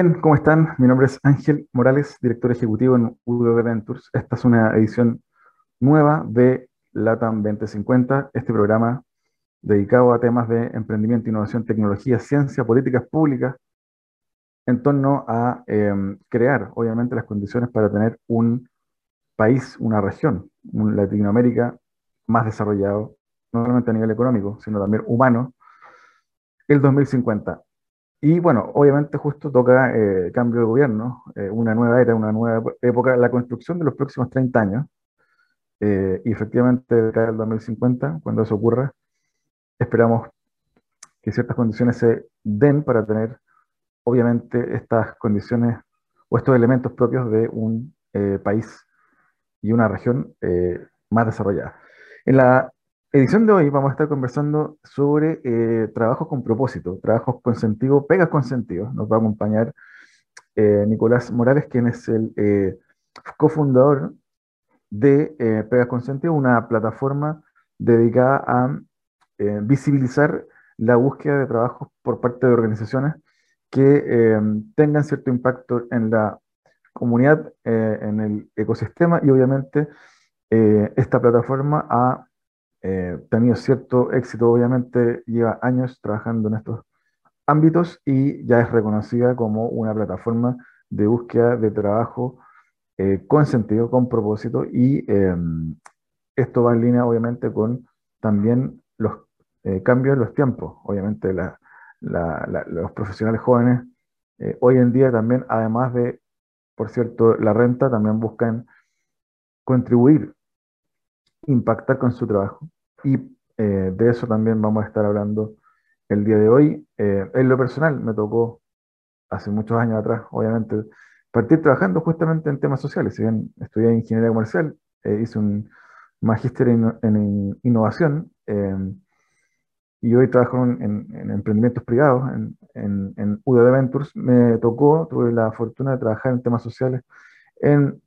Bien, ¿cómo están? Mi nombre es Ángel Morales, director ejecutivo en UDV Ventures. Esta es una edición nueva de LATAM 2050, este programa dedicado a temas de emprendimiento, innovación, tecnología, ciencia, políticas públicas, en torno a em, crear, obviamente, las condiciones para tener un país, una región, un Latinoamérica más desarrollado, no solamente a nivel económico, sino también humano, el 2050. Y bueno, obviamente justo toca eh, cambio de gobierno, eh, una nueva era, una nueva época, la construcción de los próximos 30 años. Eh, y efectivamente, el 2050, cuando eso ocurra, esperamos que ciertas condiciones se den para tener, obviamente, estas condiciones o estos elementos propios de un país y una región más desarrollada. En la edición de hoy vamos a estar conversando sobre eh, trabajos con propósito, trabajos con sentido, pegas con sentido. Nos va a acompañar eh, Nicolás Morales, quien es el eh, cofundador de Pegas con Sentido, una plataforma dedicada a visibilizar la búsqueda de trabajos por parte de organizaciones que tengan cierto impacto en la comunidad, en el ecosistema y obviamente esta plataforma ha eh, tenido cierto éxito, obviamente lleva años trabajando en estos ámbitos y ya es reconocida como una plataforma de búsqueda de trabajo eh, con sentido, con propósito y em, esto va en línea obviamente con también los eh, cambios en los tiempos. Obviamente los profesionales jóvenes eh, hoy en día también, además de, por cierto, la renta, también buscan contribuir impactar con su trabajo. Y eh, de eso también vamos a estar hablando el día de hoy. Eh, en lo personal, me tocó hace muchos años atrás, obviamente, partir trabajando justamente en temas sociales. Si bien estudié ingeniería comercial, eh, hice un magíster en, innovación y hoy trabajo en, emprendimientos privados, en, en, Ventures. Me tocó, tuve la fortuna de trabajar en temas sociales en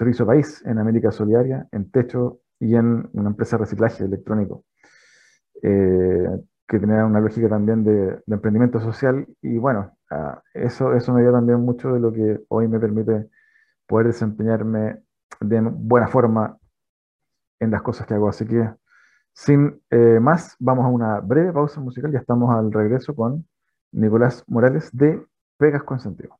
Servicio País, en América Solidaria, en Techo y en una empresa de reciclaje electrónico, eh, que tenía una lógica también de, emprendimiento social. Y bueno, ah, eso, eso me dio también mucho de lo que hoy me permite poder desempeñarme de buena forma en las cosas que hago. Así que, sin eh, más, vamos a una breve pausa musical. Ya estamos al regreso con Nicolás Morales de Pegas con Sentido.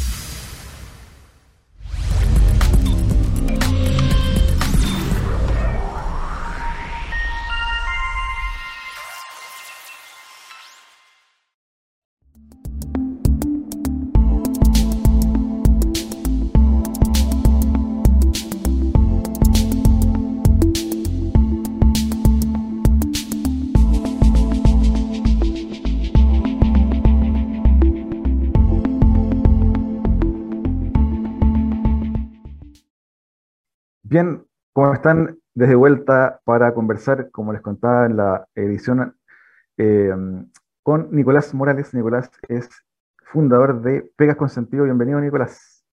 Bien, ¿cómo están? Desde vuelta para conversar, como les contaba en la edición, eh, con Nicolás Morales. Nicolás es fundador de Pegas con Sentido. Bienvenido, Nicolás.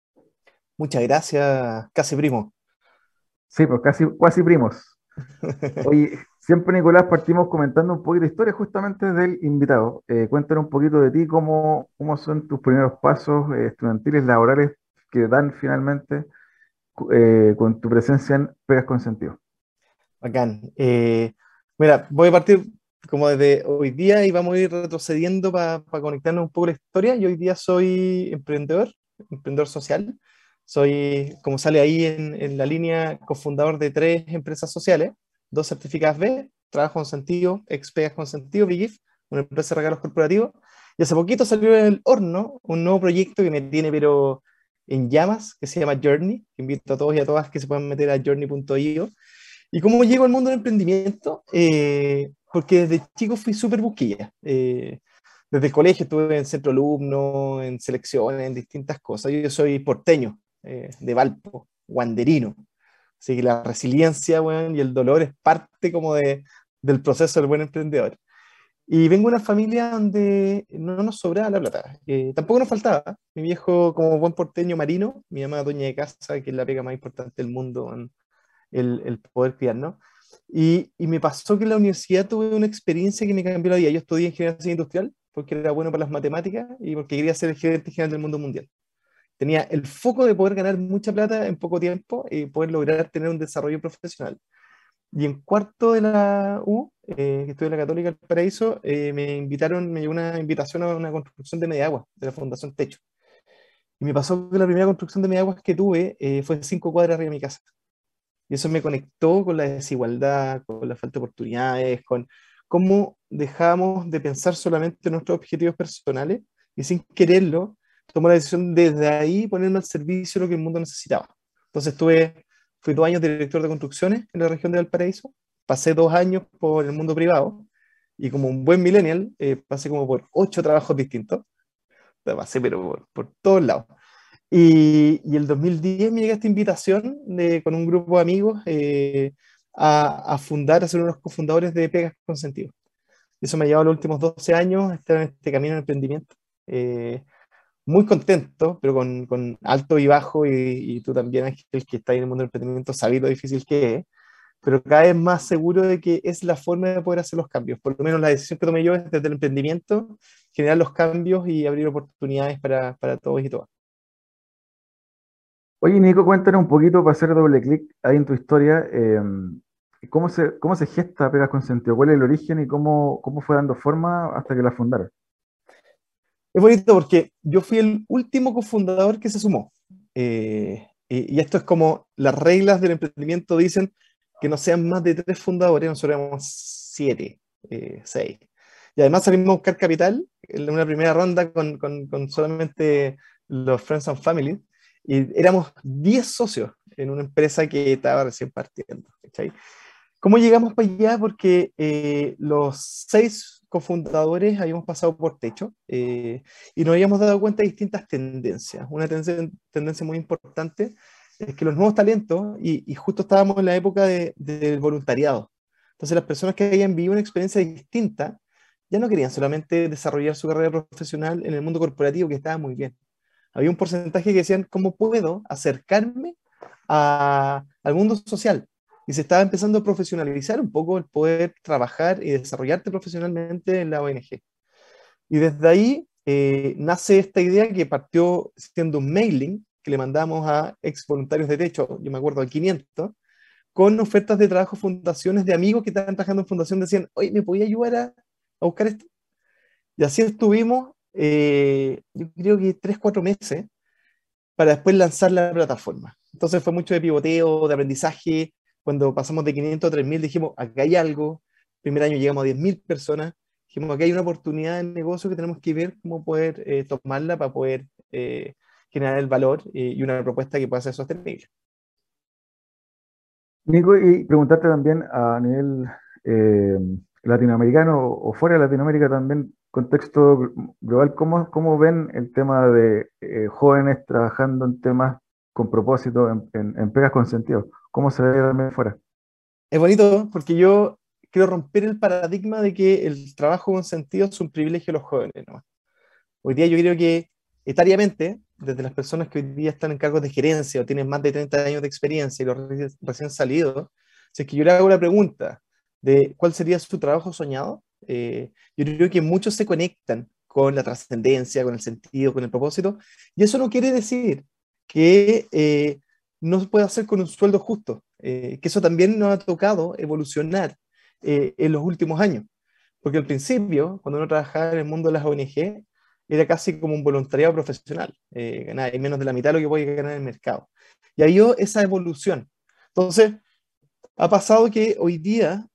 Muchas gracias, casi primo. Sí, pues casi, casi primos. Hoy, siempre, Nicolás, partimos comentando un poquito de historia justamente del invitado. Eh, cuéntanos un poquito de ti, cómo, cómo son tus primeros pasos eh, estudiantiles, laborales que dan finalmente eh, con tu presencia en Pegas con Sentido. Bacán. Eh, mira, voy a partir como desde hoy día y vamos a ir retrocediendo para conectarnos un poco la historia. Yo hoy día soy emprendedor, emprendedor social. Soy, como sale ahí en, la línea, cofundador de tres empresas sociales, dos certificadas B, Trabajo con Sentido, Expegas con Sentido, BigIF, una empresa de regalos corporativos. Y hace poquito salió en el horno un nuevo proyecto que me tiene, pero en llamas que se llama Journey, invito a todos y a todas que se puedan meter a journey.io. ¿Y cómo llego al mundo del emprendimiento? Eh, porque desde chico fui súper busquilla. Eh, desde el colegio estuve en centro alumno, en selecciones, en distintas cosas. Yo soy porteño, eh, de Valpo, guanderino. Así que la resiliencia bueno, y el dolor es parte como de, del proceso del buen emprendedor. Y vengo de una familia donde no nos sobraba la plata, eh, tampoco nos faltaba. Mi viejo, como buen porteño marino, mi mamá dueña de casa, que es la pega más importante del mundo, el, el poder criarnos. Y, y, me pasó que en la universidad tuve una experiencia que me cambió la vida. Yo estudié ingeniería industrial porque era bueno para las matemáticas y porque quería ser el gerente general del mundo mundial. Tenía el foco de poder ganar mucha plata en poco tiempo y poder lograr tener un desarrollo profesional. Y en cuarto de la U, eh, que estuve en la Católica del Paraíso, eh, me invitaron, me llegó una invitación a una construcción de agua de la Fundación Techo. Y me pasó que la primera construcción de agua que tuve eh, fue cinco cuadras arriba de mi casa. Y eso me conectó con la desigualdad, con la falta de oportunidades, con cómo dejamos de pensar solamente en nuestros objetivos personales y sin quererlo, tomó la decisión desde ahí ponerme al servicio de lo que el mundo necesitaba. Entonces estuve Fui dos años director de construcciones en la región de Valparaíso. Pasé dos años por el mundo privado y como un buen millennial, eh, pasé como por ocho trabajos distintos. Pasé, pero por, por todos lados. Y, y, el 2010 me llega esta invitación de, con un grupo de amigos eh, a, a, fundar, a ser unos cofundadores de Pegas con Sentido. Eso me ha llevado los últimos 12 años a estar en este camino de emprendimiento. Eh, muy contento, pero con, con alto y bajo, y, y, tú también, Ángel, que está en el mundo del emprendimiento, sabes lo difícil que es, pero cada vez más seguro de que es la forma de poder hacer los cambios. Por lo menos la decisión que tomé yo es desde el emprendimiento, generar los cambios y abrir oportunidades para, para todos y todas. Oye, Nico, cuéntanos un poquito para hacer doble clic ahí en tu historia. Eh, ¿cómo, se, ¿Cómo se gesta Pegas con Sentido? ¿Cuál es el origen y cómo, cómo fue dando forma hasta que la fundaron? Es bonito porque yo fui el último cofundador que se sumó. Eh, y, esto es como las reglas del emprendimiento dicen que no sean más de tres fundadores, nosotros éramos siete, eh, seis. Y además salimos a buscar capital en una primera ronda con, con, con solamente los Friends and Family. Y éramos diez socios en una empresa que estaba recién partiendo. ¿Cómo llegamos para allá? Porque eh, los seis cofundadores habíamos pasado por techo eh, y nos habíamos dado cuenta de distintas tendencias. Una tendencia, tendencia muy importante es que los nuevos talentos, y, y justo estábamos en la época de, del voluntariado, entonces las personas que habían vivido una experiencia distinta ya no querían solamente desarrollar su carrera profesional en el mundo corporativo, que estaba muy bien. Había un porcentaje que decían, ¿cómo puedo acercarme a, al mundo social? y se estaba empezando a profesionalizar un poco el poder trabajar y desarrollarte profesionalmente en la ONG. Y desde ahí eh, nace esta idea que partió siendo un mailing le mandamos a ex voluntarios de techo, yo me acuerdo, a 500, con ofertas de trabajo, fundaciones de amigos que estaban trabajando en fundación, decían, oye, ¿me podía ayudar a, a buscar esto? Y así estuvimos, eh, yo creo que tres, cuatro meses, para después lanzar la plataforma. Entonces fue mucho de pivoteo, de aprendizaje, cuando pasamos de 500 a 3000, dijimos, acá hay algo. Primer año llegamos a 10.000 personas. Dijimos, acá hay una oportunidad de negocio que tenemos que ver cómo poder eh, tomarla para poder eh, generar el valor eh, y una propuesta que pueda ser sostenible. Nico, y preguntarte también a nivel latinoamericano o fuera de Latinoamérica también, contexto global, ¿cómo, cómo ven el tema de jóvenes trabajando en temas con propósito, en, en, en pegas con sentido? ¿Cómo se ve también fuera? Es bonito porque yo quiero romper el paradigma de que el trabajo con sentido es un privilegio de los jóvenes. ¿no? Hoy día yo creo que etariamente, desde las personas que hoy día están en cargos de gerencia o tienen más de 30 años de experiencia y los recién salidos, si es que yo le hago la pregunta de cuál sería su trabajo soñado, eh, yo creo que muchos se conectan con la trascendencia, con el sentido, con el propósito, y eso no quiere decir que eh, no se puede hacer con un sueldo justo, eh, que eso también nos ha tocado evolucionar eh, en los últimos años. Porque al principio, cuando uno trabajaba en el mundo de las ONG, era casi como un voluntariado profesional, eh, menos de la mitad de lo que puede ganar en el mercado. Y ha habido esa evolución. Entonces, ha pasado que hoy día,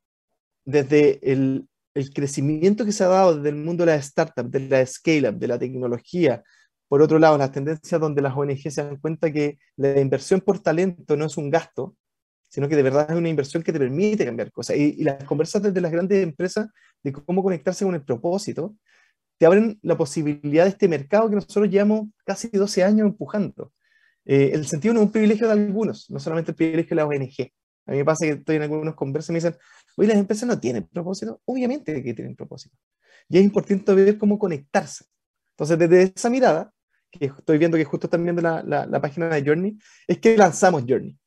desde el, crecimiento que se ha dado desde el mundo de las startups, de la scale-up, de la tecnología, por otro lado, las tendencias donde las ONG se dan cuenta que la inversión por talento no es un gasto, sino que de verdad es una inversión que te permite cambiar cosas. Y, las conversas desde las grandes empresas de cómo conectarse con el propósito, te abren la posibilidad de este mercado que nosotros llevamos casi 12 años empujando. Eh, el sentido no es un privilegio de algunos, no solamente el privilegio de la ONG. A mí me pasa que estoy en algunos conversas y me dicen, oye, las empresas no tienen propósito. Obviamente que tienen propósito. Y es importante ver cómo conectarse. Entonces, desde esa mirada, que estoy viendo que justo están viendo la, la, página de Journey, es que lanzamos Journey.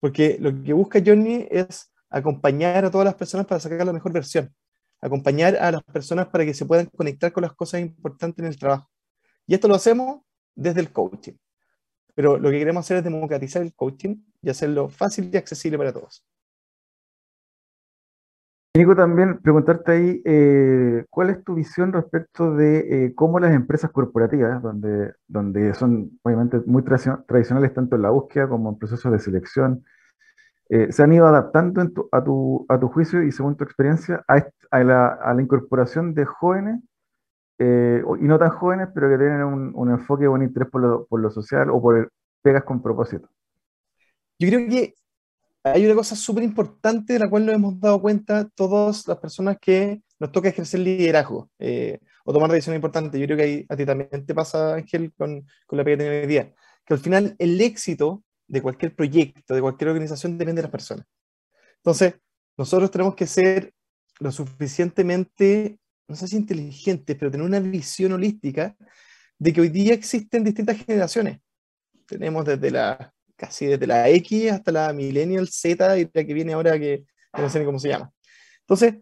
Porque lo que busca Journey es acompañar a todas las personas para sacar la mejor versión. Acompañar a las personas para que se puedan conectar con las cosas importantes en el trabajo. Y esto lo hacemos desde el coaching. Pero lo que queremos hacer es democratizar el coaching y hacerlo fácil y accesible para todos. Nico, también preguntarte ahí, eh, ¿cuál es tu visión respecto de eh, cómo las empresas corporativas, donde, donde son obviamente muy tradicionales tanto en la búsqueda como en procesos de selección, eh, se han ido adaptando a, tu, juicio y según tu experiencia a, la, incorporación de jóvenes, y no tan jóvenes, pero que tienen un, enfoque o un interés por lo, social o por pegas con propósito? Yo creo que hay una cosa súper importante de la cual nos hemos dado cuenta todas las personas que nos toca ejercer liderazgo eh, o tomar decisiones importantes. Yo creo que a ti también te pasa, Ángel, con, la pega de hoy día, que al final el éxito de cualquier proyecto, de cualquier organización, depende de las personas. Entonces, nosotros tenemos que ser lo suficientemente, no sé si inteligentes, pero tener una visión holística de que hoy día existen distintas generaciones. Tenemos desde la casi desde la X hasta la Millennial Z y la que viene ahora que no sé ni cómo se llama. Entonces,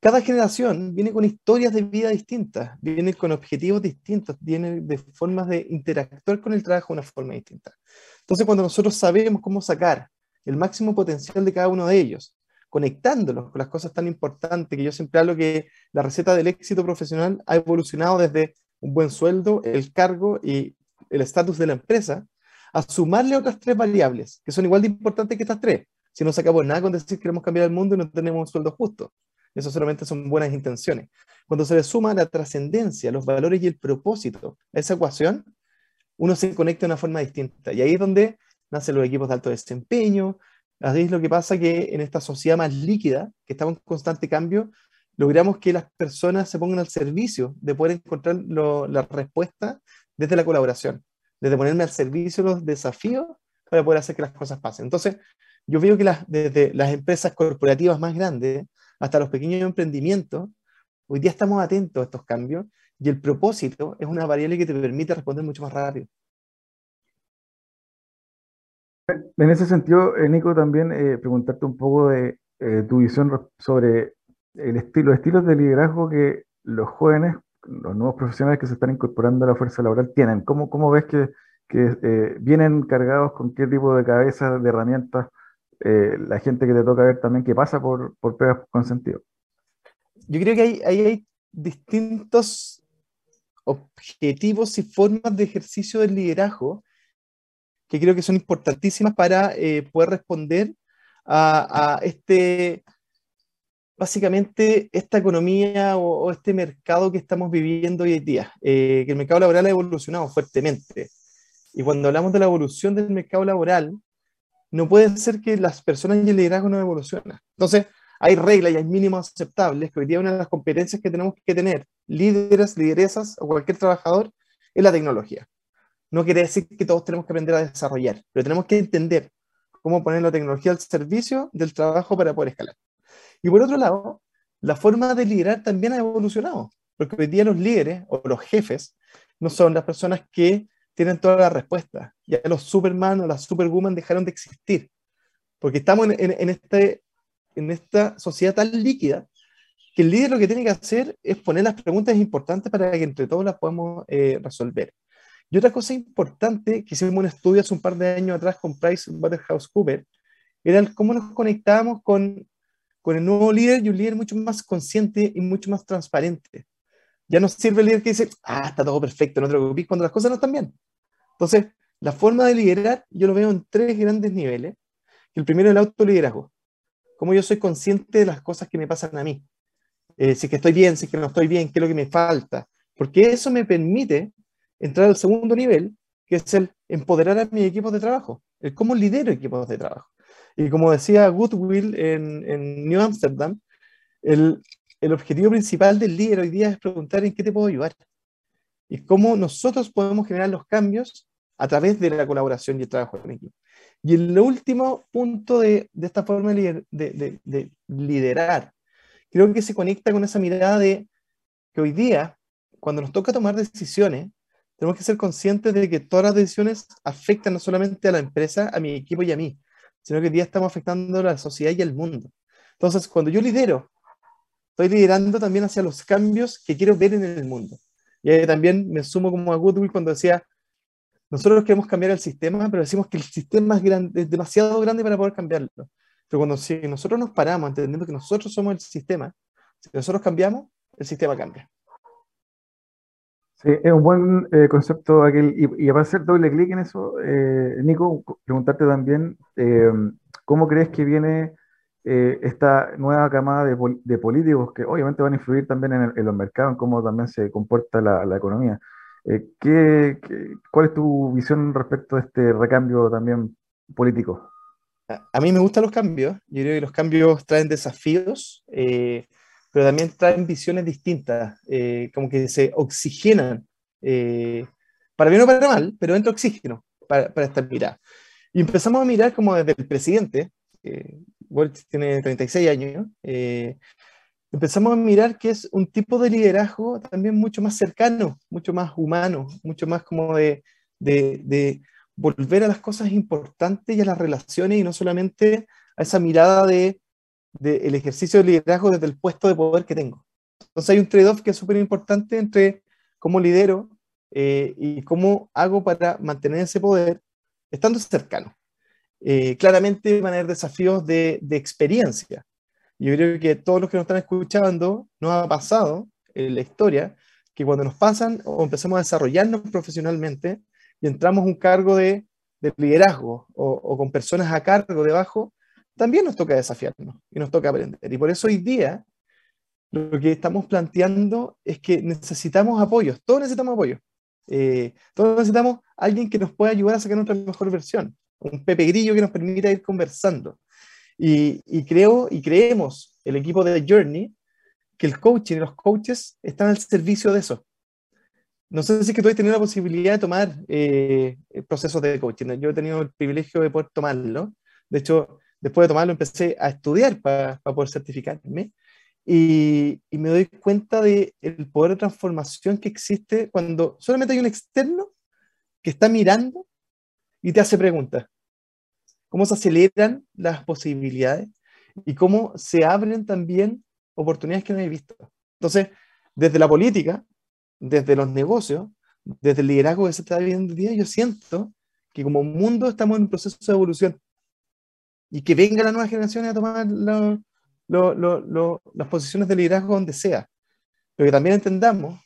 cada generación viene con historias de vida distintas, viene con objetivos distintos, viene de formas de interactuar con el trabajo de una forma distinta. Entonces, cuando nosotros sabemos cómo sacar el máximo potencial de cada uno de ellos, conectándolos con las cosas tan importantes, que yo siempre hablo que la receta del éxito profesional ha evolucionado desde un buen sueldo, el cargo y el estatus de la empresa, a sumarle otras tres variables, que son igual de importantes que estas tres. Si no sacamos nada con decir que queremos cambiar el mundo y no tenemos un sueldo justo. Eso solamente son buenas intenciones. Cuando se le suma la trascendencia, los valores y el propósito a esa ecuación, uno se conecta de una forma distinta. Y ahí es donde nacen los equipos de alto desempeño. Así es lo que pasa que en esta sociedad más líquida, que estamos en constante cambio, logramos que las personas se pongan al servicio de poder encontrar la respuesta desde la colaboración desde ponerme al servicio de los desafíos para poder hacer que las cosas pasen. Entonces, yo veo que las, desde las empresas corporativas más grandes hasta los pequeños emprendimientos, hoy día estamos atentos a estos cambios y el propósito es una variable que te permite responder mucho más rápido. En ese sentido, eh, Nico, también eh, preguntarte un poco de eh, tu visión sobre el estilo, los estilos de liderazgo que los jóvenes los nuevos profesionales que se están incorporando a la fuerza laboral tienen? ¿Cómo, cómo ves que, que eh, vienen cargados con qué tipo de cabezas, de herramientas, la gente que te toca ver también que pasa por, por pegas con sentido? Yo creo que hay, hay distintos objetivos y formas de ejercicio del liderazgo que creo que son importantísimas para eh, poder responder a, a este básicamente esta economía o, este mercado que estamos viviendo hoy en día, eh, que el mercado laboral ha evolucionado fuertemente. Y cuando hablamos de la evolución del mercado laboral, no puede ser que las personas y el liderazgo no evolucionen. Entonces, hay reglas y hay mínimos aceptables, que hoy día una de las competencias que tenemos que tener, líderes, lideresas o cualquier trabajador, es la tecnología. No quiere decir que todos tenemos que aprender a desarrollar, pero tenemos que entender cómo poner la tecnología al servicio del trabajo para poder escalar. Y por otro lado, la forma de liderar también ha evolucionado, porque hoy día los líderes o los jefes no son las personas que tienen todas las respuestas. Ya los Superman o las Superwoman dejaron de existir, porque estamos en, este, en esta sociedad tan líquida que el líder lo que tiene que hacer es poner las preguntas importantes para que entre todos las podamos eh, resolver. Y otra cosa importante que hicimos un estudio hace un par de años atrás con Price Waterhouse Cooper era cómo nos conectábamos con con el nuevo líder y un líder mucho más consciente y mucho más transparente. Ya no sirve el líder que dice, ah, está todo perfecto, no te preocupes cuando las cosas no están bien. Entonces, la forma de liderar yo lo veo en tres grandes niveles. El primero es el autoliderazgo. Cómo yo soy consciente de las cosas que me pasan a mí. Eh, si que estoy bien, si que no estoy bien, qué es lo que me falta. Porque eso me permite entrar al segundo nivel, que es el empoderar a mi equipo de trabajo. El cómo lidero equipos de trabajo. Y como decía Goodwill en, en New Amsterdam, el, el, objetivo principal del líder hoy día es preguntar en qué te puedo ayudar y cómo nosotros podemos generar los cambios a través de la colaboración y el trabajo en equipo. Y el último punto de, esta forma de, de, de, liderar, creo que se conecta con esa mirada de que hoy día, cuando nos toca tomar decisiones, tenemos que ser conscientes de que todas las decisiones afectan no solamente a la empresa, a mi equipo y a mí, sino que hoy día estamos afectando a la sociedad y al mundo. Entonces, cuando yo lidero, estoy liderando también hacia los cambios que quiero ver en el mundo. Y también me sumo como a Goodwill cuando decía, nosotros queremos cambiar el sistema, pero decimos que el sistema es, grande, es demasiado grande para poder cambiarlo. Pero cuando si nosotros nos paramos entendiendo que nosotros somos el sistema, si nosotros cambiamos, el sistema cambia. Sí, es un buen eh, concepto aquel. Y, y, para hacer doble clic en eso, eh, Nico, preguntarte también, eh, ¿cómo crees que viene esta nueva camada de, políticos que obviamente van a influir también en, los mercados, en cómo también se comporta la, economía? ¿Qué, cuál es tu visión respecto a este recambio también político? A, mí me gustan los cambios. Yo creo que los cambios traen desafíos pero también traen visiones distintas, eh, como que se oxigenan, eh, para bien o para mal, pero entra oxígeno para, para esta mirada. Y empezamos a mirar como desde el presidente, eh, tiene 36 años, eh, empezamos a mirar que es un tipo de liderazgo también mucho más cercano, mucho más humano, mucho más como de, de, de volver a las cosas importantes y a las relaciones y no solamente a esa mirada de del ejercicio de liderazgo desde el puesto de poder que tengo. Entonces hay un trade-off que es súper importante entre cómo lidero eh, y cómo hago para mantener ese poder estando cercano. Eh, claramente van a haber desafíos de, de, experiencia. Yo creo que todos los que nos están escuchando nos ha pasado en la historia que cuando nos pasan o empezamos a desarrollarnos profesionalmente y entramos a un cargo de, de liderazgo o, o, con personas a cargo debajo, también nos toca desafiarnos y nos toca aprender. Y por eso hoy día lo que estamos planteando es que necesitamos apoyos, todos necesitamos apoyo. Eh, todos necesitamos alguien que nos pueda ayudar a sacar nuestra mejor versión, un Pepe Grillo que nos permita ir conversando. Y, creo y creemos, el equipo de Journey, que el coaching y los coaches están al servicio de eso. No sé si es que tú has tenido la posibilidad de tomar eh, procesos de coaching. Yo he tenido el privilegio de poder tomarlo. De hecho, después de tomarlo empecé a estudiar para poder certificarme y, y, me doy cuenta del el poder de transformación que existe cuando solamente hay un externo que está mirando y te hace preguntas. Cómo se aceleran las posibilidades y cómo se abren también oportunidades que no he visto. Entonces, desde la política, desde los negocios, desde el liderazgo que se está viviendo hoy día, yo siento que como mundo estamos en un proceso de evolución y que venga la nueva generación a tomar lo, lo, las posiciones de liderazgo donde sea. Pero que también entendamos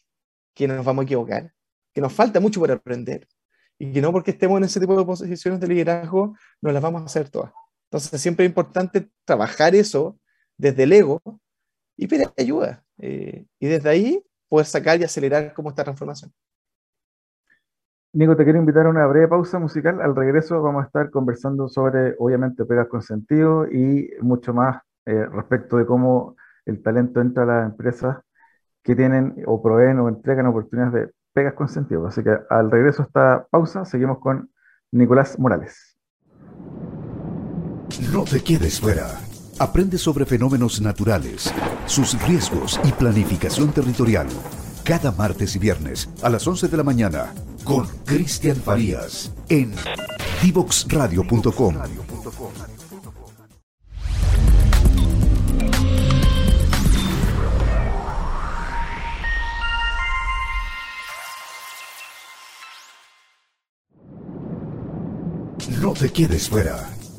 que nos vamos a equivocar, que nos falta mucho por aprender y que no porque estemos en ese tipo de posiciones de liderazgo nos las vamos a hacer todas. Entonces siempre es importante trabajar eso desde el ego y pedir ayuda. Eh, y desde ahí poder sacar y acelerar como esta transformación. Nico, te quiero invitar a una breve pausa musical. Al regreso vamos a estar conversando sobre, obviamente, pegas con sentido y mucho más eh, respecto de cómo el talento entra a las empresas que tienen o proveen o entregan oportunidades de pegas con sentido. Así que al regreso a esta pausa, seguimos con Nicolás Morales. No te quedes fuera. Aprende sobre fenómenos naturales, sus riesgos y planificación territorial. Cada martes y viernes a las 11 de la mañana con Cristian Farías en divoxradio.com. No te quedes fuera.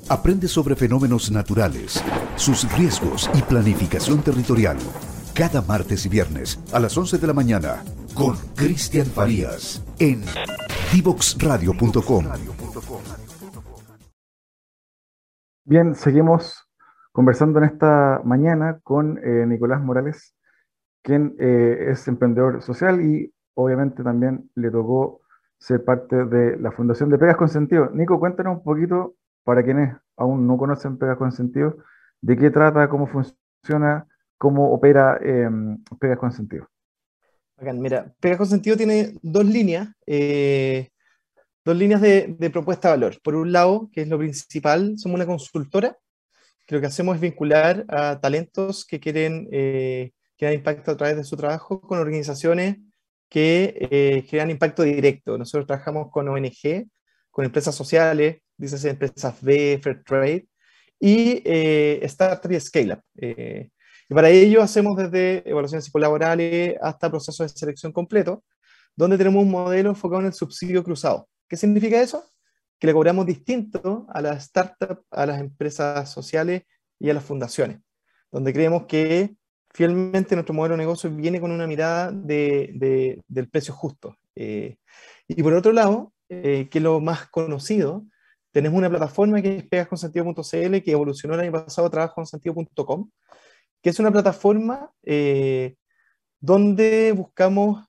Aprende sobre fenómenos naturales, sus riesgos y planificación territorial. Cada martes y viernes a las 11 de la mañana con Cristian Farías en divoxradio.com. Bien, seguimos conversando en esta mañana con eh, Nicolás Morales, quien eh, es emprendedor social y obviamente también le tocó ser parte de la Fundación de Pegas con Sentido. Nico, cuéntanos un poquito, para quienes aún no conocen Pegas con Sentido, de qué trata, cómo funciona, cómo opera eh, Pegas con Sentido. Mira, Pega con Sentido tiene dos líneas, eh, dos líneas de, propuesta de valor. Por un lado, que es lo principal, somos una consultora, que lo que hacemos es vincular a talentos que quieren, eh, crear impacto a través de su trabajo con organizaciones que eh, crean impacto directo. Nosotros trabajamos con ONG, con empresas sociales, dice empresas B, Fair Trade, y eh, Startup y Scale Up. Eh, y para ello hacemos desde evaluaciones psicolaborales hasta procesos de selección completo, donde tenemos un modelo enfocado en el subsidio cruzado. ¿Qué significa eso? Que le cobramos distinto a las startups, a las empresas sociales y a las fundaciones, donde creemos que fielmente nuestro modelo de negocio viene con una mirada de, del precio justo. Eh, y por otro lado, eh, que lo más conocido, tenemos una plataforma que es pegasconsentido.cl que evolucionó el año pasado a trabajoconsentido.com, que es una plataforma eh, donde buscamos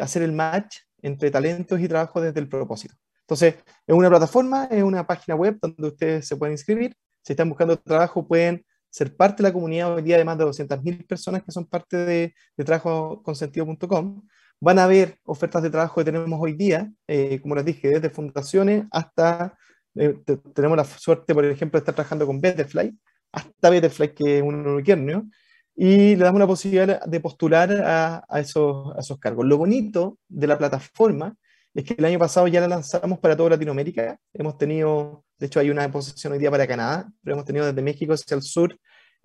hacer el match entre talentos y trabajo desde el propósito. Entonces, es una plataforma, es una página web donde ustedes se pueden inscribir. Si están buscando trabajo, pueden ser parte de la comunidad hoy día de más de 200.000 personas que son parte de, de trabajoconsentido.com. Van a ver ofertas de trabajo que tenemos hoy día, eh, como les dije, desde fundaciones hasta, eh, tenemos la suerte, por ejemplo, de estar trabajando con Betterfly, hasta Betterfly, que es un unicornio, y le damos la posibilidad de postular a, a, esos, a esos cargos. Lo bonito de la plataforma es que el año pasado ya la lanzamos para toda Latinoamérica. Hemos tenido, de hecho hay una posición hoy día para Canadá, pero hemos tenido desde México hacia el sur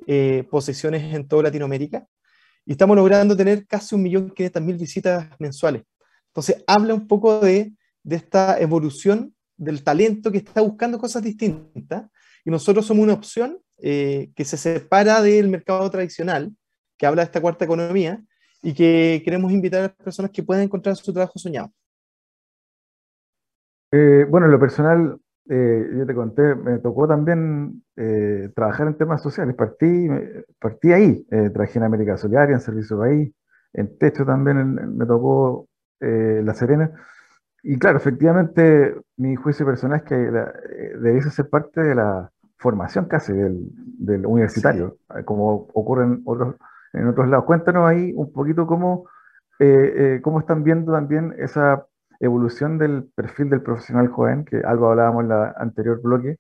eh, posiciones en toda Latinoamérica. Y estamos logrando tener casi 1.500.000 visitas mensuales. Entonces habla un poco de, de esta evolución del talento que está buscando cosas distintas. Y nosotros somos una opción eh, que se separa del mercado tradicional, que habla de esta cuarta economía, y que queremos invitar a las personas que puedan encontrar su trabajo soñado. Eh, bueno, en lo personal, eh, yo te conté, me tocó también trabajar en temas sociales. Partí, partí ahí, trabajé en América Solidaria, en Servicio País, en Techo también me tocó La Serena. Y claro, efectivamente, mi juicio personal es que debiese ser parte de la formación casi del, del universitario, eh, como ocurre en otros, en otros lados. Cuéntanos ahí un poquito cómo, eh, eh, cómo están viendo también esa evolución del perfil del profesional joven, que algo hablábamos en la anterior bloque,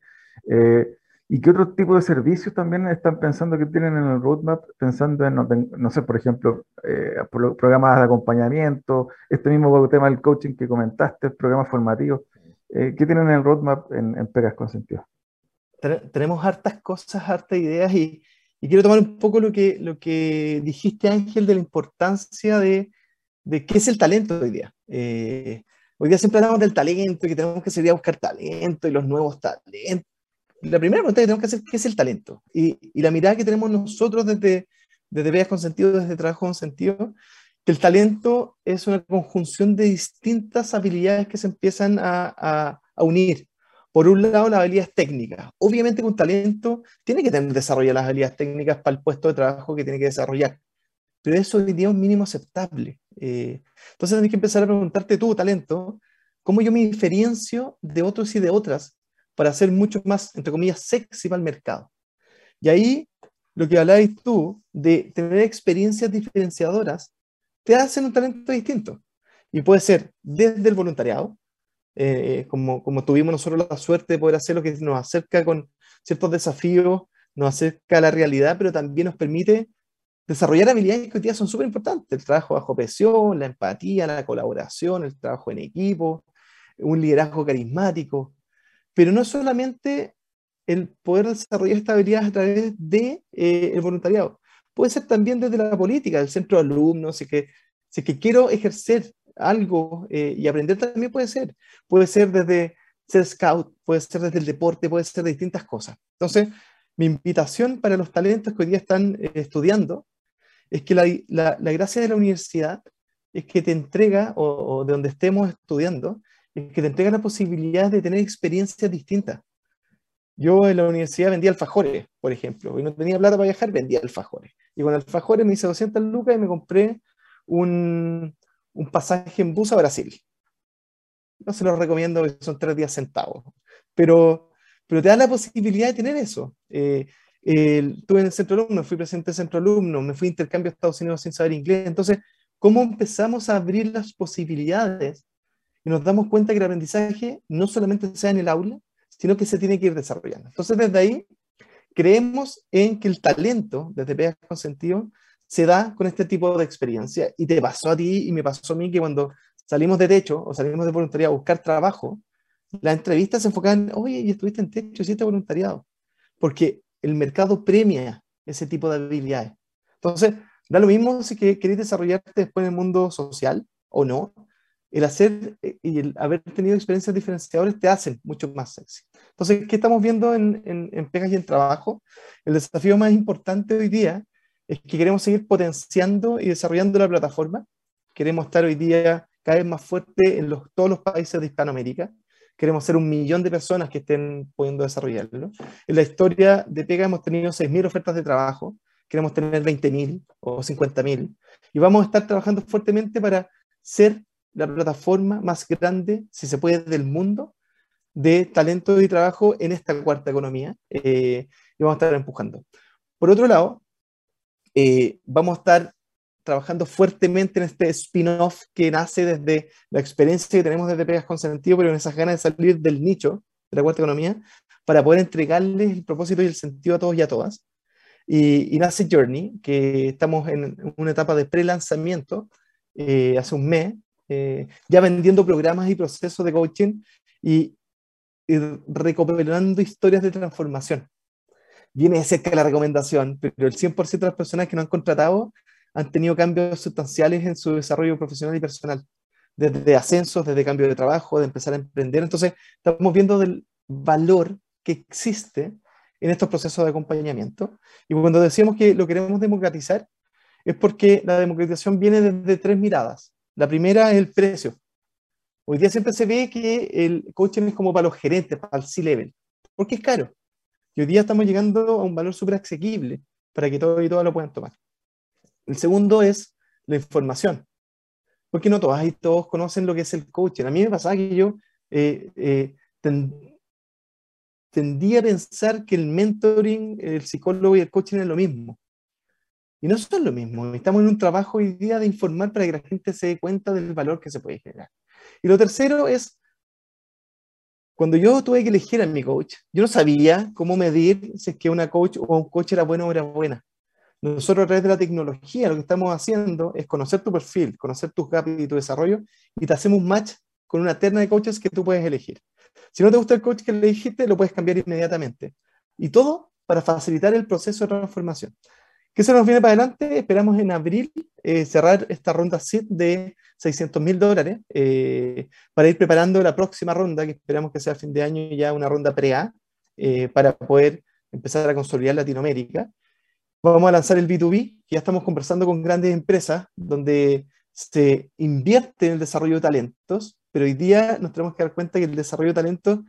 y qué otro tipo de servicios también están pensando que tienen en el roadmap, pensando en, no, sé, por ejemplo, programas de acompañamiento, este mismo tema del coaching que comentaste, programas formativos, ¿qué tienen en el roadmap en, en Pegas Consentidos? tenemos hartas cosas, hartas ideas y, quiero tomar un poco lo que, lo que dijiste, Ángel, de la importancia de, de qué es el talento hoy día. Eh, hoy día siempre hablamos del talento y que tenemos que salir a buscar talento y los nuevos talentos. La primera pregunta que tenemos que hacer qué es el talento. Y, y la mirada que tenemos nosotros desde, desde Veas con Sentido, desde Trabajo con Sentido, que el talento es una conjunción de distintas habilidades que se empiezan a, a, a unir por un lado, las habilidades técnicas. Obviamente, un talento tiene que tener desarrollar las habilidades técnicas para el puesto de trabajo que tiene que desarrollar. Pero eso hoy día es un mínimo aceptable. Eh, entonces, tienes que empezar a preguntarte tu talento, cómo yo me diferencio de otros y de otras para ser mucho más, entre comillas, sexy para el mercado. Y ahí, lo que habláis tú de tener experiencias diferenciadoras, te hacen un talento distinto. Y puede ser desde el voluntariado, eh, como, como tuvimos nosotros la suerte de poder hacer lo que nos acerca con ciertos desafíos, nos acerca a la realidad, pero también nos permite desarrollar habilidades que hoy día son súper importantes, el trabajo bajo presión, la empatía, la colaboración, el trabajo en equipo, un liderazgo carismático, pero no solamente el poder desarrollar estas habilidades a través de eh, voluntariado, puede ser también desde la política, el centro de alumnos, si que, si que quiero ejercer algo eh, y aprender también puede ser. Puede ser desde ser scout, puede ser desde el deporte, puede ser de distintas cosas. Entonces, mi invitación para los talentos que hoy día están eh, estudiando es que la, la, gracia de la universidad es que te entrega, o, de donde estemos estudiando, es que te entrega la posibilidad de tener experiencias distintas. Yo en la universidad vendía alfajores, por ejemplo, y no tenía plata para viajar, vendía alfajores. Y con alfajores me hice 200 lucas y me compré un, un pasaje en bus a Brasil. No se lo recomiendo, son tres días sentados. Pero, pero te da la posibilidad de tener eso. Eh, estuve en el centro alumno, fui presente del centro alumno, me fui a intercambio a Estados Unidos sin saber inglés. Entonces, ¿cómo empezamos a abrir las posibilidades? Y nos damos cuenta que el aprendizaje no solamente sea en el aula, sino que se tiene que ir desarrollando. Entonces, desde ahí, creemos en que el talento, desde Pegas con Sentido, se da con este tipo de experiencia. Y te pasó a ti y me pasó a mí que cuando salimos de techo o salimos de voluntariado a buscar trabajo, las entrevistas se enfocaban, oye, y estuviste en techo, hiciste voluntariado. Porque el mercado premia ese tipo de habilidades. Entonces, da lo mismo si querés desarrollarte después en el mundo social o no. El hacer eh, y el haber tenido experiencias diferenciadoras te hacen mucho más sexy. Entonces, ¿qué estamos viendo en, en, en Pegas y en Trabajo? El desafío más importante hoy día es que queremos seguir potenciando y desarrollando la plataforma. Queremos estar hoy día cada vez más fuerte en los, todos los países de Hispanoamérica. Queremos ser un millón de personas que estén pudiendo desarrollarlo. En la historia de Pega hemos tenido 6.000 ofertas de trabajo. Queremos tener 20.000 o 50.000. Y vamos a estar trabajando fuertemente para ser la plataforma más grande, si se puede, del mundo de talento y trabajo en esta cuarta economía. Eh, y vamos a estar empujando. Por otro lado, eh, vamos a estar trabajando fuertemente en este spin-off que nace desde la experiencia que tenemos desde Pegas con Sentido, pero en esas ganas de salir del nicho de la cuarta economía para poder entregarles el propósito y el sentido a todos y a todas. Y, nace Journey, que estamos en una etapa de pre-lanzamiento eh, hace un mes, eh, ya vendiendo programas y procesos de coaching y, y recopilando historias de transformación viene de cerca la recomendación, pero el 100% de las personas que nos han contratado han tenido cambios sustanciales en su desarrollo profesional y personal, desde ascensos, desde cambio de trabajo, de empezar a emprender. Entonces, estamos viendo del valor que existe en estos procesos de acompañamiento. Y cuando decimos que lo queremos democratizar, es porque la democratización viene desde tres miradas. La primera es el precio. Hoy día siempre se ve que el coaching es como para los gerentes, para el C-level, porque es caro. Y hoy día estamos llegando a un valor súper asequible para que todos y todas lo puedan tomar. El segundo es la información. Porque no todas y todos conocen lo que es el coaching. A mí me pasaba que yo eh, eh, tendía a pensar que el mentoring, el psicólogo y el coaching es lo mismo. Y no son lo mismo. Estamos en un trabajo hoy día de informar para que la gente se dé cuenta del valor que se puede generar. Y lo tercero es cuando yo tuve que elegir a mi coach, yo no sabía cómo medir si es que una coach o un coach era bueno o era buena. Nosotros a través de la tecnología lo que estamos haciendo es conocer tu perfil, conocer tus gaps y tu desarrollo y te hacemos match con una terna de coaches que tú puedes elegir. Si no te gusta el coach que le dijiste, lo puedes cambiar inmediatamente. Y todo para facilitar el proceso de transformación. ¿Qué se nos viene para adelante? Esperamos en abril eh, cerrar esta ronda SID de 600 mil dólares eh, para ir preparando la próxima ronda, que esperamos que sea a fin de año ya una ronda pre-A, eh, para poder empezar a consolidar Latinoamérica. Vamos a lanzar el B2B, que ya estamos conversando con grandes empresas donde se invierte en el desarrollo de talentos, pero hoy día nos tenemos que dar cuenta que el desarrollo de talentos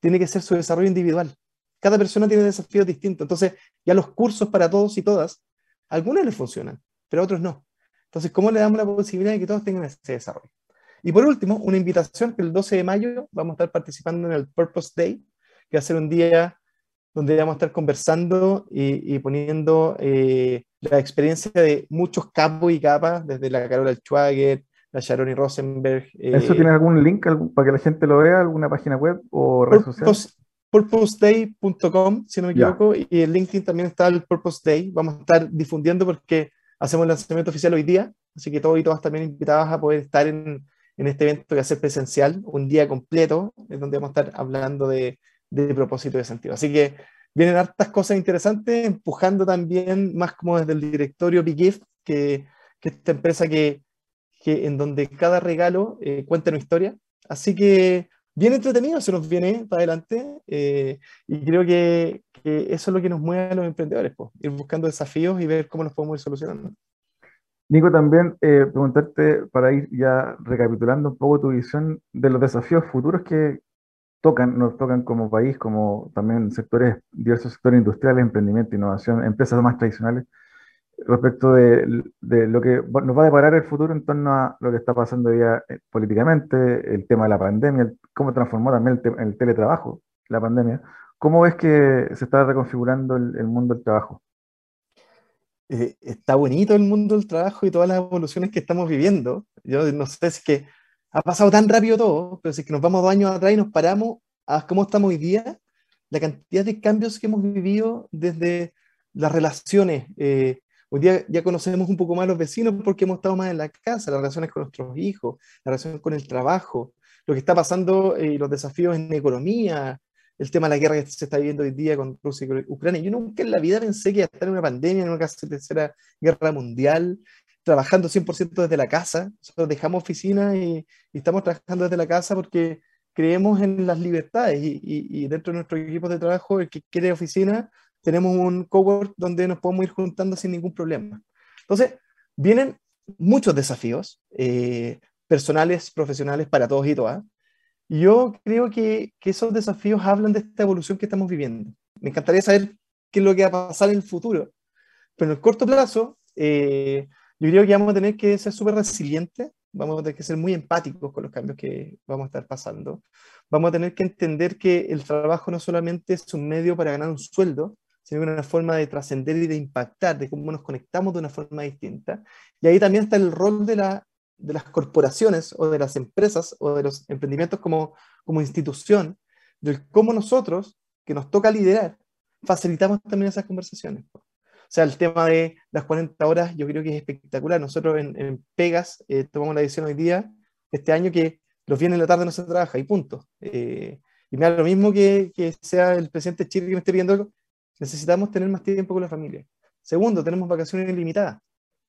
tiene que ser su desarrollo individual. Cada persona tiene desafíos distintos, entonces ya los cursos para todos y todas, algunos les funcionan, pero otros no. Entonces, ¿cómo le damos la posibilidad de que todos tengan ese desarrollo? Y por último, una invitación que el 12 de mayo vamos a estar participando en el Purpose Day, que va a ser un día donde vamos a estar conversando y, poniendo eh, la experiencia de muchos capos y capas, desde la Carola Schwager, la Sharon Rosenberg. Eh, ¿Eso tiene algún link para que la gente lo vea, alguna página web o red social? purposeday.com, si no me equivoco, y en LinkedIn también está el Purpose Day. Vamos a estar difundiendo porque hacemos el lanzamiento oficial hoy día, así que todos y todas también invitadas a poder estar en, en este evento que va a ser presencial, un día completo, en donde vamos a estar hablando de, de propósito de sentido. Así que vienen hartas cosas interesantes, empujando también más como desde el directorio Big que, que esta empresa que, que, en donde cada regalo eh, cuenta una historia. Así que bien entretenido se nos viene para adelante eh, y creo que, eso es lo que nos mueve a los emprendedores, pues, ir buscando desafíos y ver cómo los podemos ir solucionando. Nico, también eh, preguntarte para ir ya recapitulando un poco tu visión de los desafíos futuros que tocan, nos tocan como país, como también sectores, diversos sectores industriales, emprendimiento, innovación, empresas más tradicionales respecto de, lo que nos va a deparar el futuro en torno a lo que está pasando ya eh, políticamente, el tema de la pandemia, cómo transformó también el, teletrabajo, la pandemia. ¿Cómo ves que se está reconfigurando el, mundo del trabajo? Eh, está bonito el mundo del trabajo y todas las evoluciones que estamos viviendo. Yo no sé si es que ha pasado tan rápido todo, pero si es que nos vamos dos años atrás y nos paramos a cómo estamos hoy día, la cantidad de cambios que hemos vivido desde las relaciones, eh, Hoy día ya conocemos un poco más a los vecinos porque hemos estado más en la casa, las relaciones con nuestros hijos, la relación con el trabajo, lo que está pasando y los desafíos en economía, el tema de la guerra que se está viviendo hoy día con Rusia y Ucrania. Yo nunca en la vida pensé que iba a estar en una pandemia, en una tercera guerra mundial, trabajando 100% desde la casa. Nosotros dejamos oficina y, estamos trabajando desde la casa porque creemos en las libertades y, dentro de nuestro equipo de trabajo, el que quiere oficina, tenemos un cowork donde nos podemos ir juntando sin ningún problema. Entonces, vienen muchos desafíos eh, personales, profesionales para todos y todas. Yo creo que, que, esos desafíos hablan de esta evolución que estamos viviendo. Me encantaría saber qué es lo que va a pasar en el futuro, pero en el corto plazo, eh, yo creo que vamos a tener que ser súper resilientes, vamos a tener que ser muy empáticos con los cambios que vamos a estar pasando. Vamos a tener que entender que el trabajo no solamente es un medio para ganar un sueldo, sino una forma de trascender y de impactar, de cómo nos conectamos de una forma distinta. Y ahí también está el rol de la de las corporaciones o de las empresas o de los emprendimientos como, como institución, de cómo nosotros, que nos toca liderar, facilitamos también esas conversaciones. O sea, el tema de las 40 horas yo creo que es espectacular. Nosotros en, Pegas eh, tomamos la decisión hoy día, este año, que los viernes en la tarde no se trabaja y punto. Eh, y me da lo mismo que, que, sea el presidente Chile que me esté pidiendo necesitamos tener más tiempo con la familia. Segundo, tenemos vacaciones ilimitadas.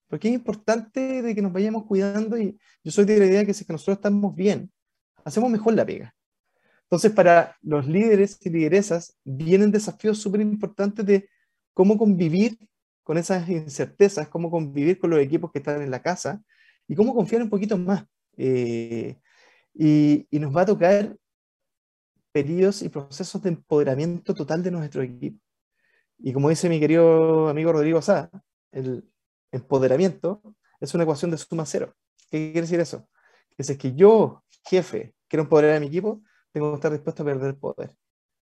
Porque es importante de que nos vayamos cuidando y yo soy de la idea que si que nosotros estamos bien, hacemos mejor la pega. Entonces, para los líderes y lideresas vienen desafíos súper importantes de cómo convivir con esas incertezas, cómo convivir con los equipos que están en la casa y cómo confiar un poquito más. Eh, y, nos va a tocar periodos y procesos de empoderamiento total de nuestro equipo. Y como dice mi querido amigo Rodrigo Sá, el, empoderamiento es una ecuación de suma cero. ¿Qué quiere decir eso? Que si es que yo, jefe, quiero empoderar a mi equipo, tengo que estar dispuesto a perder poder.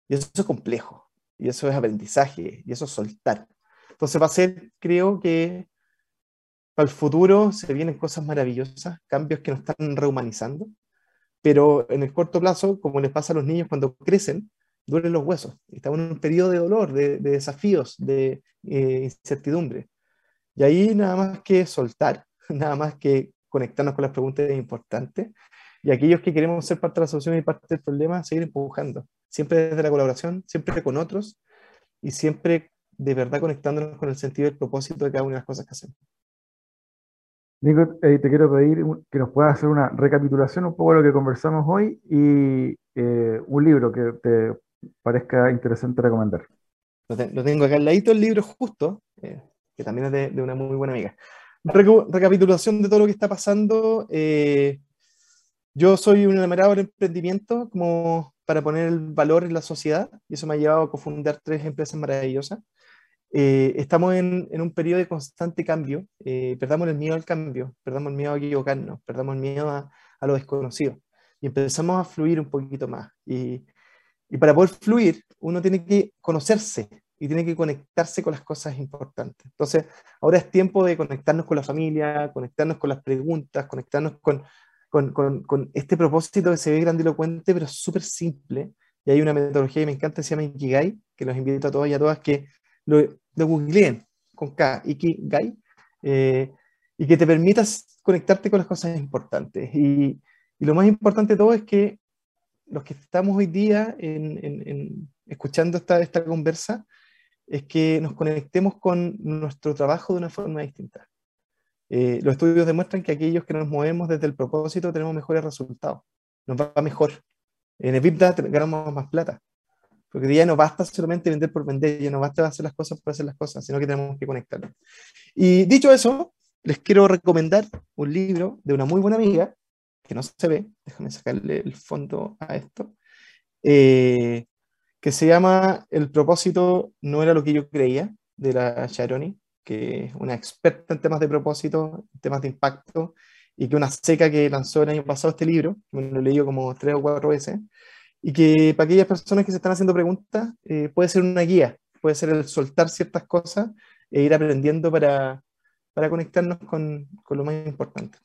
Y eso es complejo, y eso es aprendizaje, y eso es soltar. Entonces va a ser, creo que para el futuro se vienen cosas maravillosas, cambios que nos están rehumanizando, pero en el corto plazo, como les pasa a los niños cuando crecen, duelen los huesos. Estamos en un periodo de dolor, de, desafíos, de eh, incertidumbre. Y ahí nada más que soltar, nada más que conectarnos con las preguntas importantes. Y aquellos que queremos ser parte de la solución y parte del problema, seguir empujando. Siempre desde la colaboración, siempre con otros y siempre de verdad conectándonos con el sentido y el propósito de cada una de las cosas que hacemos. Nico, eh, te quiero pedir que nos puedas hacer una recapitulación un poco de lo que conversamos hoy y eh, un libro que te parezca interesante recomendar. Lo, tengo acá al ladito el libro justo. Eh, que también es de, una muy buena amiga. recapitulación de todo lo que está pasando. Yo soy un enamorado del emprendimiento como para poner el valor en la sociedad y eso me ha llevado a cofundar tres empresas maravillosas. Eh, estamos en, en, un periodo de constante cambio. Eh, perdamos el miedo al cambio, perdamos el miedo a equivocarnos, perdamos el miedo a, a lo desconocido y empezamos a fluir un poquito más. Y, y para poder fluir, uno tiene que conocerse, y tiene que conectarse con las cosas importantes. Entonces, ahora es tiempo de conectarnos con la familia, conectarnos con las preguntas, conectarnos con, con, este propósito que se ve grandilocuente, pero súper simple. Y hay una metodología que me encanta, se llama Ikigai, que los invito a todos y a todas que lo, lo googleen con K, Ikigai, eh, y que te permitas conectarte con las cosas importantes. Y, lo más importante de todo es que los que estamos hoy día en, escuchando esta, esta conversa, es que nos conectemos con nuestro trabajo de una forma distinta. Eh, los estudios demuestran que aquellos que nos movemos desde el propósito tenemos mejores resultados, nos va mejor. En VIP ganamos más plata, porque ya no basta solamente vender por vender, ya no basta hacer las cosas por hacer las cosas, sino que tenemos que conectarnos. Y dicho eso, les quiero recomendar un libro de una muy buena amiga, que no se ve, déjame sacarle el fondo a esto, eh, que se llama El propósito no era lo que yo creía, de la Sharoni, que es una experta en temas de propósito, en temas de impacto, y que una seca que lanzó el año pasado este libro, me lo he leído como tres o cuatro veces, y que para aquellas personas que se están haciendo preguntas, eh, puede ser una guía, puede ser el soltar ciertas cosas e ir aprendiendo para, para conectarnos con, con lo más importante.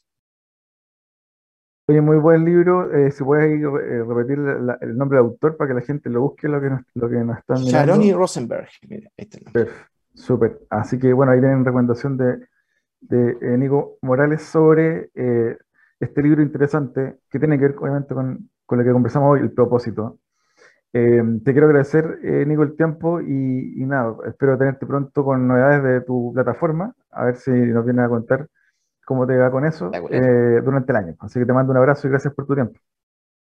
Oye, muy buen libro. Eh, si puedes eh, repetir el nombre del autor para que la gente lo busque, lo que nos, lo que nos están mirando. Rosenberg. Mira, ahí está Súper. Así que bueno, ahí tienen recomendación de, de eh, Nico Morales sobre eh, este libro interesante que tiene que ver obviamente con, con lo que conversamos hoy, el propósito. Eh, te quiero agradecer, Nico, el tiempo y, y, nada, espero tenerte pronto con novedades de tu plataforma, a ver si nos vienes a contar cómo te va con eso durante el año. Así que te mando un abrazo y gracias por tu tiempo.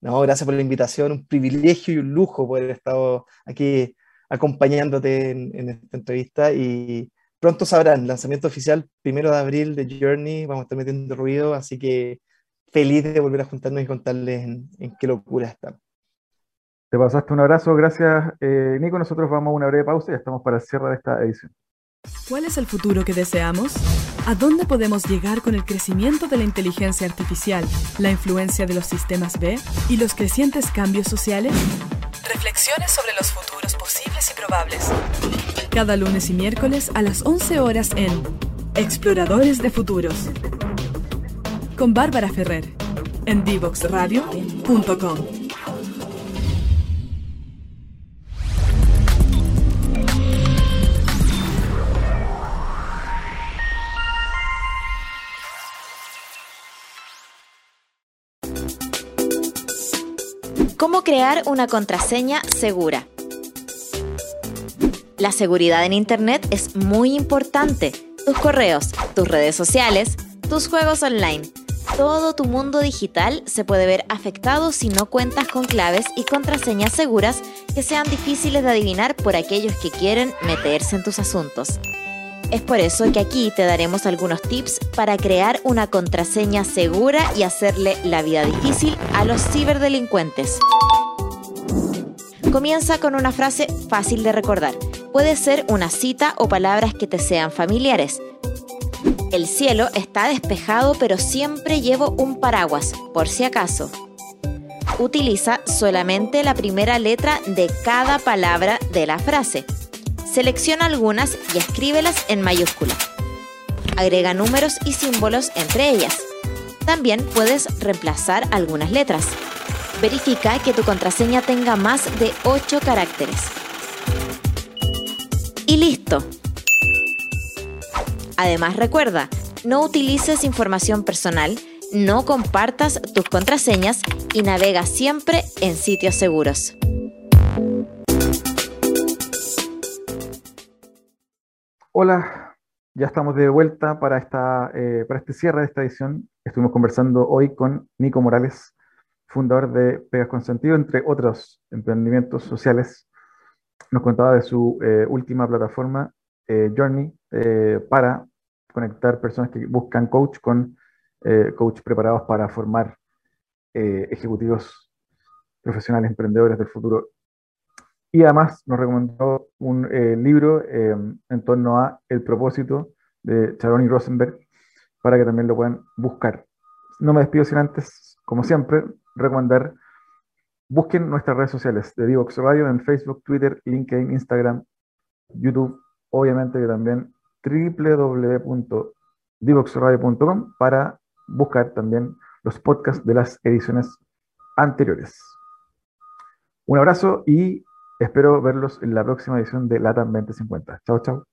No, gracias por la invitación, un privilegio y un lujo poder estar estado aquí acompañándote en, esta entrevista y pronto sabrán, lanzamiento oficial, primero de abril de Journey, vamos a estar metiendo ruido, así que feliz de volver a juntarnos y contarles en, qué locura estamos. Te pasaste un abrazo, gracias eh, Nico, nosotros vamos a una breve pausa y estamos para el cierre de esta edición. ¿Cuál es el futuro que deseamos? ¿A dónde podemos llegar con el crecimiento de la inteligencia artificial, la influencia de los sistemas B y los crecientes cambios sociales? Reflexiones sobre los futuros posibles y probables. Cada lunes y miércoles a las 11 horas en Exploradores de Futuros. Con Bárbara Ferrer en divoxradio.com. ¿Cómo crear una contraseña segura? La seguridad en Internet es muy importante. Tus correos, tus redes sociales, tus juegos online. Todo tu mundo digital se puede ver afectado si no cuentas con claves y contraseñas seguras que sean difíciles de adivinar por aquellos que quieren meterse en tus asuntos. Es por eso que aquí te daremos algunos tips para crear una contraseña segura y hacerle la vida difícil a los ciberdelincuentes. Comienza con una frase fácil de recordar. Puede ser una cita o palabras que te sean familiares. El cielo está despejado pero siempre llevo un paraguas, por si acaso. Utiliza solamente la primera letra de cada palabra de la frase. Selecciona algunas y escríbelas en mayúscula. Agrega números y símbolos entre ellas. También puedes reemplazar algunas letras. Verifica que tu contraseña tenga más de 8 caracteres. Y listo. Además recuerda, no utilices información personal, no compartas tus contraseñas y navega siempre en sitios seguros. Hola, ya estamos de vuelta para, esta, eh, para este cierre de esta edición. Estuvimos conversando hoy con Nico Morales, fundador de Pegas con Sentido, entre otros emprendimientos sociales. Nos contaba de su eh, última plataforma, eh, Journey, para conectar personas que buscan coach con coach preparados para formar ejecutivos profesionales, emprendedores del futuro y además nos recomendó un eh, libro eh, en torno a El propósito de Charoni Rosenberg para que también lo puedan buscar. No me despido sin antes, como siempre, recomendar, busquen nuestras redes sociales de Divox Radio en Facebook, Twitter, LinkedIn, Instagram, YouTube, obviamente que también www.divoxradio.com para buscar también los podcasts de las ediciones anteriores. Un abrazo y Espero verlos en la próxima edición de LATAM 2050. Chao, chao.